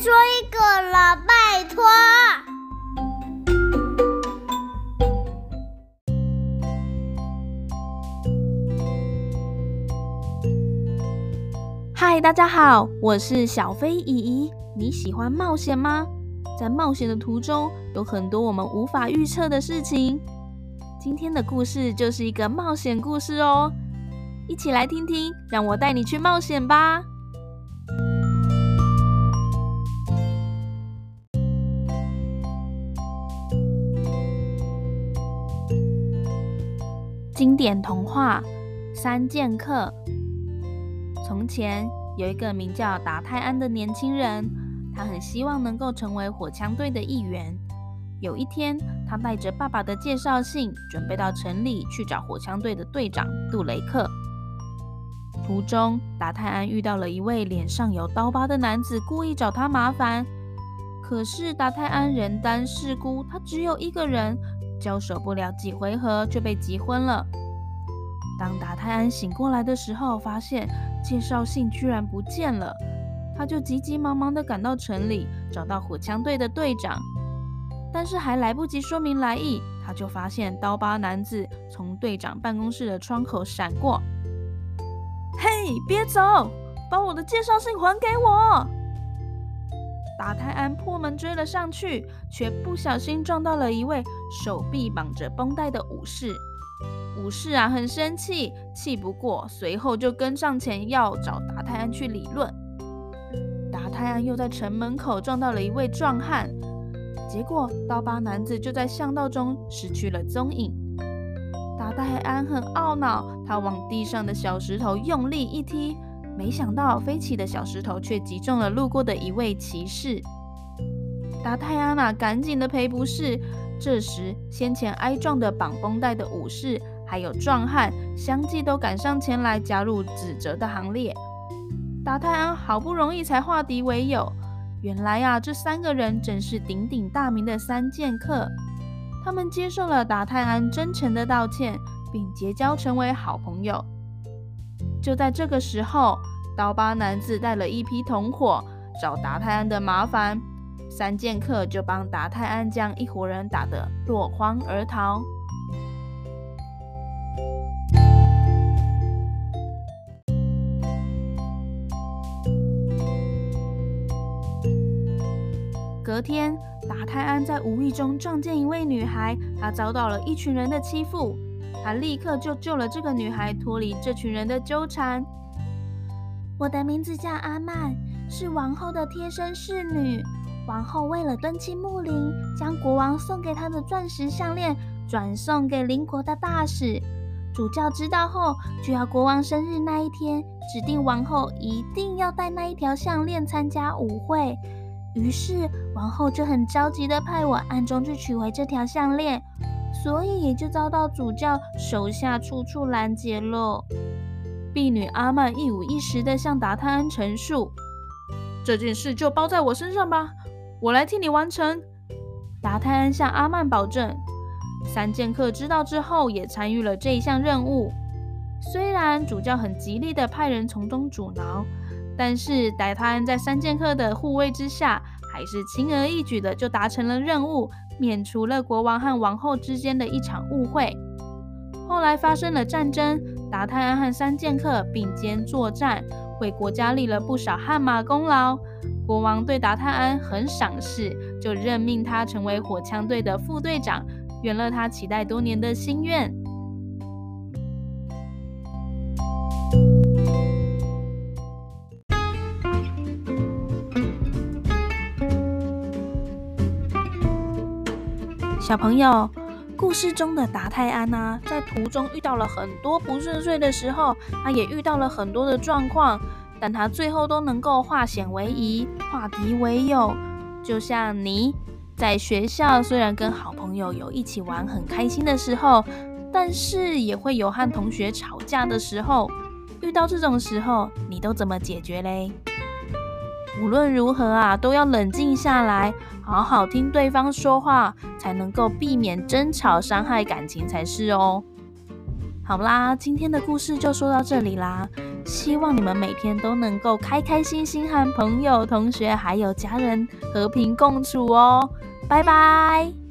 说一个了，拜托。嗨，大家好，我是小飞姨姨。你喜欢冒险吗？在冒险的途中，有很多我们无法预测的事情。今天的故事就是一个冒险故事哦，一起来听听，让我带你去冒险吧。经典童话《三剑客》。从前有一个名叫达泰安的年轻人，他很希望能够成为火枪队的一员。有一天，他带着爸爸的介绍信，准备到城里去找火枪队的队长杜雷克。途中，达泰安遇到了一位脸上有刀疤的男子，故意找他麻烦。可是达泰安人单势孤，他只有一个人。交手不了几回合就被急昏了。当达泰安醒过来的时候，发现介绍信居然不见了，他就急急忙忙地赶到城里，找到火枪队的队长。但是还来不及说明来意，他就发现刀疤男子从队长办公室的窗口闪过。嘿，别走，把我的介绍信还给我！达泰安破门追了上去，却不小心撞到了一位手臂绑着绷带的武士。武士啊，很生气，气不过，随后就跟上前要找达泰安去理论。达泰安又在城门口撞到了一位壮汉，结果刀疤男子就在巷道中失去了踪影。达泰安很懊恼，他往地上的小石头用力一踢。没想到飞起的小石头却击中了路过的一位骑士。达泰安娜赶紧的赔不是。这时，先前挨撞的绑绷带的武士还有壮汉相继都赶上前来加入指责的行列。达泰安好不容易才化敌为友。原来、啊，这三个人正是鼎鼎大名的三剑客。他们接受了达泰安真诚的道歉，并结交成为好朋友。就在这个时候，刀疤男子带了一批同伙找达泰安的麻烦，三剑客就帮达泰安将一伙人打得落荒而逃。隔天，达泰安在无意中撞见一位女孩，她遭到了一群人的欺负。他立刻就救了这个女孩，脱离这群人的纠缠。我的名字叫阿曼，是王后的贴身侍女。王后为了敦亲睦邻，将国王送给她的钻石项链转送给邻国的大使。主教知道后，就要国王生日那一天，指定王后一定要戴那一条项链参加舞会。于是王后就很着急地派我暗中去取回这条项链。所以也就遭到主教手下处处拦截了。婢女阿曼一五一十地向达泰安陈述：“这件事就包在我身上吧，我来替你完成。”达泰安向阿曼保证。三剑客知道之后也参与了这一项任务。虽然主教很极力地派人从中阻挠，但是达泰安在三剑客的护卫之下，还是轻而易举的就达成了任务。免除了国王和王后之间的一场误会。后来发生了战争，达泰安和三剑客并肩作战，为国家立了不少汗马功劳。国王对达泰安很赏识，就任命他成为火枪队的副队长，圆了他期待多年的心愿。小朋友，故事中的达泰安啊，在途中遇到了很多不顺遂的时候，他也遇到了很多的状况，但他最后都能够化险为夷，化敌为友。就像你在学校，虽然跟好朋友有一起玩很开心的时候，但是也会有和同学吵架的时候。遇到这种时候，你都怎么解决嘞？无论如何啊，都要冷静下来，好好听对方说话，才能够避免争吵，伤害感情才是哦。好啦，今天的故事就说到这里啦。希望你们每天都能够开开心心和朋友、同学还有家人和平共处哦。拜拜。